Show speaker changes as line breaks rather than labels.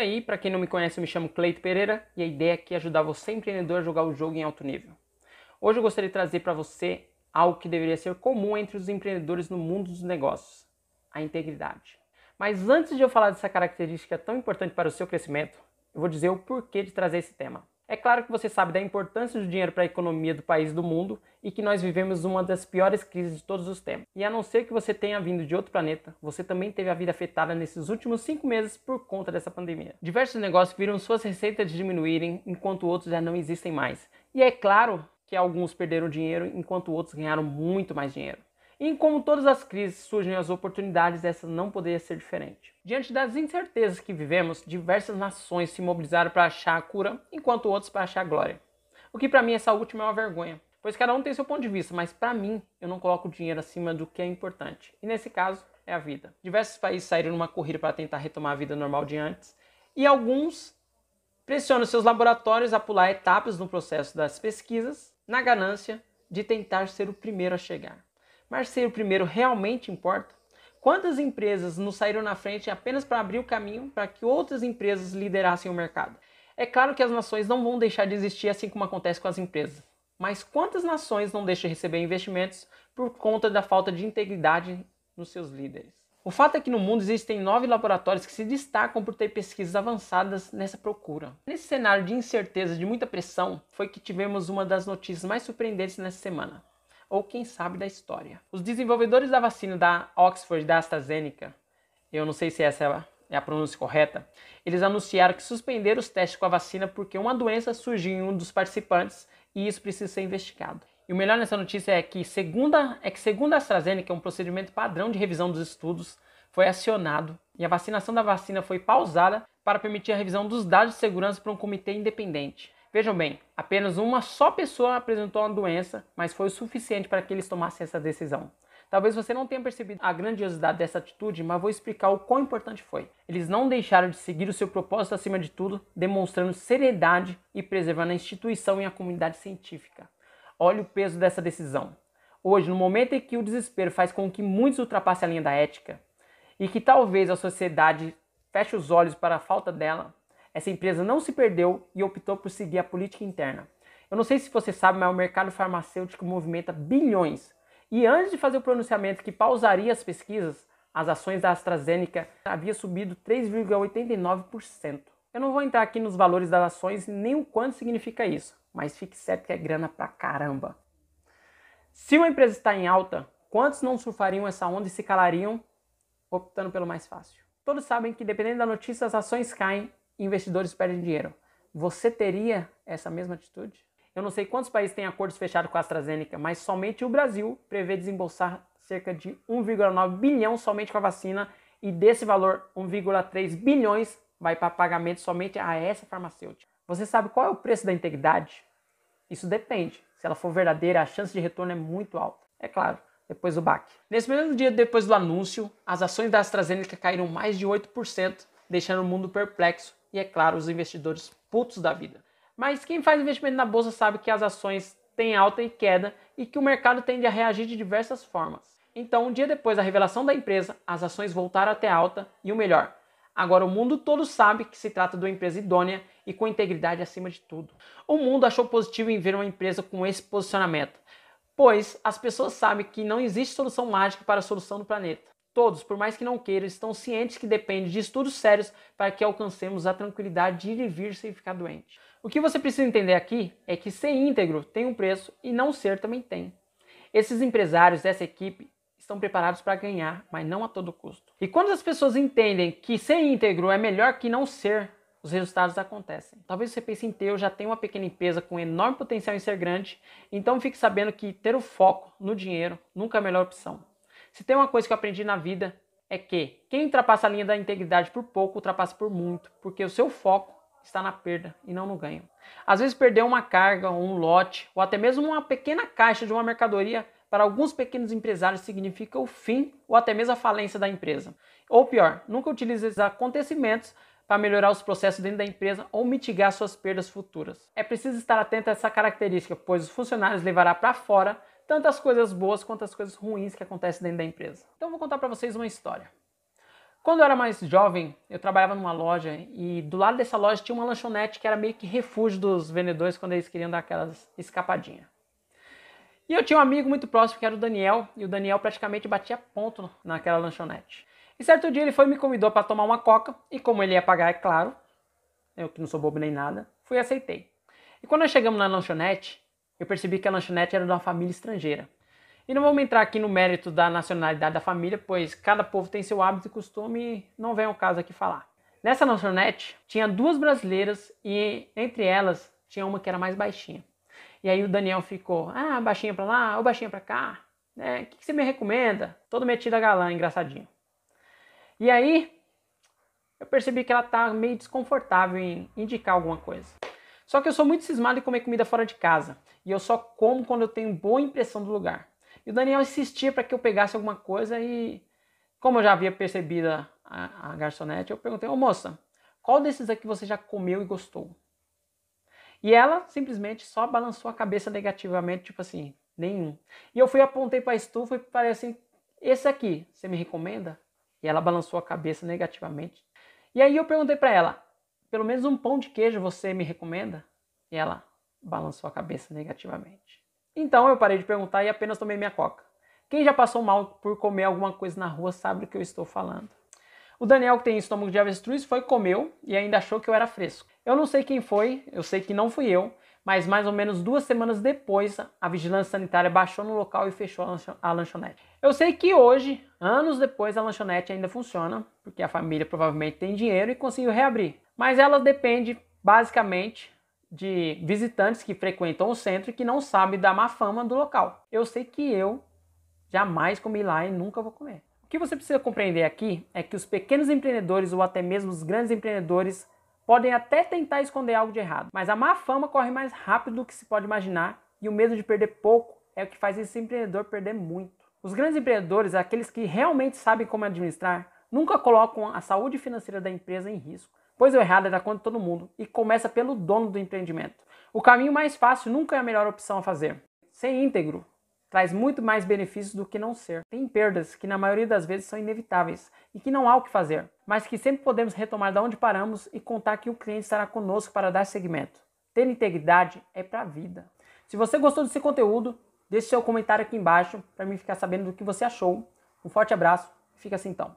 E aí, para quem não me conhece, eu me chamo Cleito Pereira e a ideia aqui é ajudar você empreendedor a jogar o jogo em alto nível. Hoje eu gostaria de trazer para você algo que deveria ser comum entre os empreendedores no mundo dos negócios: a integridade. Mas antes de eu falar dessa característica tão importante para o seu crescimento, eu vou dizer o porquê de trazer esse tema. É claro que você sabe da importância do dinheiro para a economia do país e do mundo e que nós vivemos uma das piores crises de todos os tempos. E a não ser que você tenha vindo de outro planeta, você também teve a vida afetada nesses últimos cinco meses por conta dessa pandemia. Diversos negócios viram suas receitas diminuírem enquanto outros já não existem mais. E é claro que alguns perderam dinheiro enquanto outros ganharam muito mais dinheiro. E como todas as crises surgem as oportunidades, essa não poderia ser diferente. Diante das incertezas que vivemos, diversas nações se mobilizaram para achar a cura, enquanto outros para achar a glória. O que para mim essa última é uma vergonha, pois cada um tem seu ponto de vista, mas para mim eu não coloco o dinheiro acima do que é importante. E nesse caso é a vida. Diversos países saíram numa corrida para tentar retomar a vida normal de antes, e alguns pressionam seus laboratórios a pular etapas no processo das pesquisas, na ganância de tentar ser o primeiro a chegar. Mas ser o primeiro realmente importa? Quantas empresas não saíram na frente apenas para abrir o caminho para que outras empresas liderassem o mercado? É claro que as nações não vão deixar de existir assim como acontece com as empresas. Mas quantas nações não deixam de receber investimentos por conta da falta de integridade nos seus líderes? O fato é que no mundo existem nove laboratórios que se destacam por ter pesquisas avançadas nessa procura. Nesse cenário de incerteza, de muita pressão, foi que tivemos uma das notícias mais surpreendentes nessa semana ou quem sabe da história. Os desenvolvedores da vacina da Oxford da AstraZeneca, eu não sei se essa é a pronúncia correta, eles anunciaram que suspenderam os testes com a vacina porque uma doença surgiu em um dos participantes e isso precisa ser investigado. E o melhor nessa notícia é que, segunda, é que segundo a AstraZeneca, um procedimento padrão de revisão dos estudos foi acionado e a vacinação da vacina foi pausada para permitir a revisão dos dados de segurança para um comitê independente. Vejam bem, apenas uma só pessoa apresentou a doença, mas foi o suficiente para que eles tomassem essa decisão. Talvez você não tenha percebido a grandiosidade dessa atitude, mas vou explicar o quão importante foi. Eles não deixaram de seguir o seu propósito acima de tudo, demonstrando seriedade e preservando a instituição e a comunidade científica. Olhe o peso dessa decisão. Hoje, no momento em que o desespero faz com que muitos ultrapassem a linha da ética e que talvez a sociedade feche os olhos para a falta dela, essa empresa não se perdeu e optou por seguir a política interna. Eu não sei se você sabe, mas o mercado farmacêutico movimenta bilhões. E antes de fazer o pronunciamento que pausaria as pesquisas, as ações da AstraZeneca havia subido 3,89%. Eu não vou entrar aqui nos valores das ações nem o quanto significa isso, mas fique certo que é grana pra caramba. Se uma empresa está em alta, quantos não surfariam essa onda e se calariam optando pelo mais fácil? Todos sabem que dependendo da notícia as ações caem investidores perdem dinheiro. Você teria essa mesma atitude? Eu não sei quantos países têm acordos fechados com a AstraZeneca, mas somente o Brasil prevê desembolsar cerca de 1,9 bilhão somente com a vacina e desse valor 1,3 bilhões vai para pagamento somente a essa farmacêutica. Você sabe qual é o preço da integridade? Isso depende. Se ela for verdadeira, a chance de retorno é muito alta. É claro, depois do BAC. Nesse mesmo dia depois do anúncio, as ações da AstraZeneca caíram mais de 8%, deixando o mundo perplexo e, é claro, os investidores putos da vida. Mas quem faz investimento na bolsa sabe que as ações têm alta e queda e que o mercado tende a reagir de diversas formas. Então, um dia depois da revelação da empresa, as ações voltaram até alta e o melhor, agora o mundo todo sabe que se trata de uma empresa idônea e com integridade acima de tudo. O mundo achou positivo em ver uma empresa com esse posicionamento, pois as pessoas sabem que não existe solução mágica para a solução do planeta. Todos, por mais que não queiram, estão cientes que depende de estudos sérios para que alcancemos a tranquilidade de ir e vir sem ficar doente. O que você precisa entender aqui é que ser íntegro tem um preço e não ser também tem. Esses empresários dessa equipe estão preparados para ganhar, mas não a todo custo. E quando as pessoas entendem que ser íntegro é melhor que não ser, os resultados acontecem. Talvez você pense em ter, eu já tenho uma pequena empresa com enorme potencial em ser grande, então fique sabendo que ter o foco no dinheiro nunca é a melhor opção. Se tem uma coisa que eu aprendi na vida é que quem ultrapassa a linha da integridade por pouco ultrapassa por muito, porque o seu foco está na perda e não no ganho. Às vezes perder uma carga, um lote ou até mesmo uma pequena caixa de uma mercadoria para alguns pequenos empresários significa o fim ou até mesmo a falência da empresa. Ou pior, nunca utilize esses acontecimentos para melhorar os processos dentro da empresa ou mitigar suas perdas futuras. É preciso estar atento a essa característica, pois os funcionários levará para fora tanto as coisas boas quanto as coisas ruins que acontecem dentro da empresa. Então eu vou contar para vocês uma história. Quando eu era mais jovem, eu trabalhava numa loja e do lado dessa loja tinha uma lanchonete que era meio que refúgio dos vendedores quando eles queriam dar aquelas escapadinhas. E eu tinha um amigo muito próximo que era o Daniel, e o Daniel praticamente batia ponto naquela lanchonete. E certo dia ele foi e me convidou para tomar uma coca, e como ele ia pagar, é claro, eu que não sou bobo nem nada, fui e aceitei. E quando nós chegamos na lanchonete, eu percebi que a lanchonete era de uma família estrangeira. E não vamos entrar aqui no mérito da nacionalidade da família, pois cada povo tem seu hábito e costume e não vem ao caso aqui falar. Nessa lanchonete tinha duas brasileiras e entre elas tinha uma que era mais baixinha. E aí o Daniel ficou, ah, baixinha pra lá, ou baixinha pra cá, né? O que, que você me recomenda? Todo metido a galã, engraçadinho. E aí eu percebi que ela tá meio desconfortável em indicar alguma coisa. Só que eu sou muito cismado em comer comida fora de casa. E eu só como quando eu tenho boa impressão do lugar. E o Daniel insistia para que eu pegasse alguma coisa e, como eu já havia percebido a, a, garçonete, eu perguntei, ô moça, qual desses aqui você já comeu e gostou? E ela simplesmente só balançou a cabeça negativamente, tipo assim, nenhum. E eu fui apontei para a estufa e falei assim, esse aqui, você me recomenda? E ela balançou a cabeça negativamente. E aí eu perguntei para ela, pelo menos um pão de queijo você me recomenda? E ela balançou a cabeça negativamente. Então eu parei de perguntar e apenas tomei minha coca. Quem já passou mal por comer alguma coisa na rua sabe do que eu estou falando. O Daniel, que tem estômago de avestruz, foi comeu e ainda achou que eu era fresco. Eu não sei quem foi, eu sei que não fui eu, mas mais ou menos duas semanas depois, a vigilância sanitária baixou no local e fechou a lanchonete. Eu sei que hoje, anos depois, a lanchonete ainda funciona, porque a família provavelmente tem dinheiro e conseguiu reabrir. Mas ela depende basicamente de visitantes que frequentam o centro e que não sabem da má fama do local. Eu sei que eu jamais comi lá e nunca vou comer. O que você precisa compreender aqui é que os pequenos empreendedores ou até mesmo os grandes empreendedores podem até tentar esconder algo de errado, mas a má fama corre mais rápido do que se pode imaginar e o medo de perder pouco é o que faz esse empreendedor perder muito. Os grandes empreendedores, aqueles que realmente sabem como administrar, nunca colocam a saúde financeira da empresa em risco pois o errado é da conta de todo mundo e começa pelo dono do empreendimento. O caminho mais fácil nunca é a melhor opção a fazer. Ser íntegro traz muito mais benefícios do que não ser. Tem perdas que na maioria das vezes são inevitáveis e que não há o que fazer, mas que sempre podemos retomar da onde paramos e contar que o cliente estará conosco para dar seguimento. Ter integridade é para a vida. Se você gostou desse conteúdo, deixe seu comentário aqui embaixo para mim ficar sabendo do que você achou. Um forte abraço, fica assim então.